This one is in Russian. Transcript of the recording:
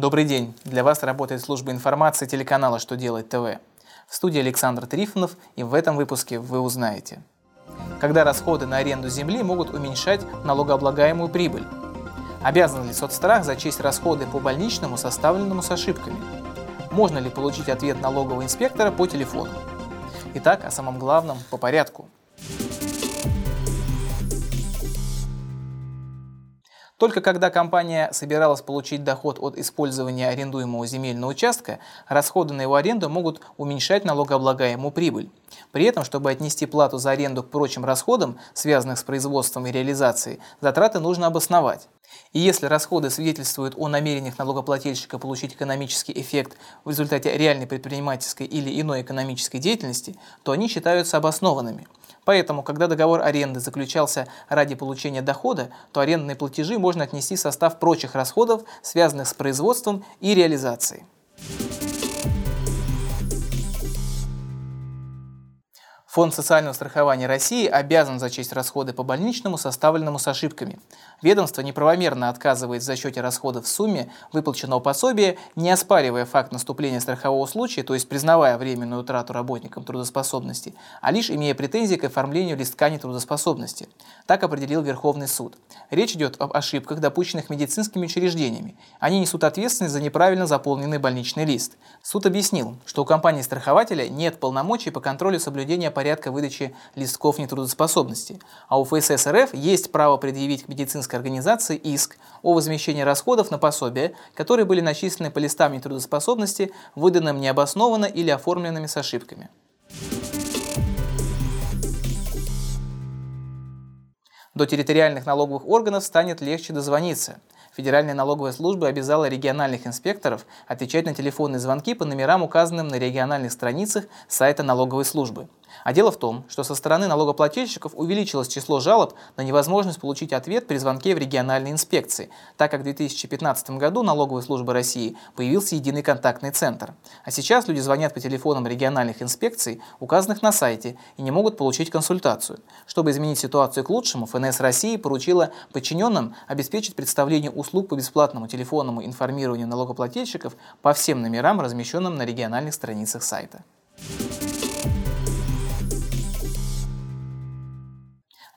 Добрый день! Для вас работает служба информации телеканала «Что делать ТВ». В студии Александр Трифонов и в этом выпуске вы узнаете. Когда расходы на аренду земли могут уменьшать налогооблагаемую прибыль? Обязан ли соцстрах зачесть расходы по больничному, составленному с ошибками? Можно ли получить ответ налогового инспектора по телефону? Итак, о самом главном по порядку – Только когда компания собиралась получить доход от использования арендуемого земельного участка, расходы на его аренду могут уменьшать налогооблагаемую прибыль. При этом, чтобы отнести плату за аренду к прочим расходам, связанным с производством и реализацией, затраты нужно обосновать. И если расходы свидетельствуют о намерениях налогоплательщика получить экономический эффект в результате реальной предпринимательской или иной экономической деятельности, то они считаются обоснованными – Поэтому, когда договор аренды заключался ради получения дохода, то арендные платежи можно отнести в состав прочих расходов, связанных с производством и реализацией. Фонд социального страхования России обязан зачесть расходы по больничному, составленному с ошибками. Ведомство неправомерно отказывает в зачете расходов в сумме выплаченного пособия, не оспаривая факт наступления страхового случая, то есть признавая временную утрату работникам трудоспособности, а лишь имея претензии к оформлению листка нетрудоспособности. Так определил Верховный суд. Речь идет об ошибках, допущенных медицинскими учреждениями. Они несут ответственность за неправильно заполненный больничный лист. Суд объяснил, что у компании-страхователя нет полномочий по контролю соблюдения порядка выдачи листков нетрудоспособности, а у ФСС РФ есть право предъявить к медицинской организации иск о возмещении расходов на пособия, которые были начислены по листам нетрудоспособности, выданным необоснованно или оформленными с ошибками. До территориальных налоговых органов станет легче дозвониться. Федеральная налоговая служба обязала региональных инспекторов отвечать на телефонные звонки по номерам, указанным на региональных страницах сайта налоговой службы. А дело в том, что со стороны налогоплательщиков увеличилось число жалоб на невозможность получить ответ при звонке в региональные инспекции, так как в 2015 году налоговой службы России появился единый контактный центр. А сейчас люди звонят по телефонам региональных инспекций, указанных на сайте, и не могут получить консультацию. Чтобы изменить ситуацию к лучшему, ФНС России поручила подчиненным обеспечить представление услуг по бесплатному телефонному информированию налогоплательщиков по всем номерам, размещенным на региональных страницах сайта.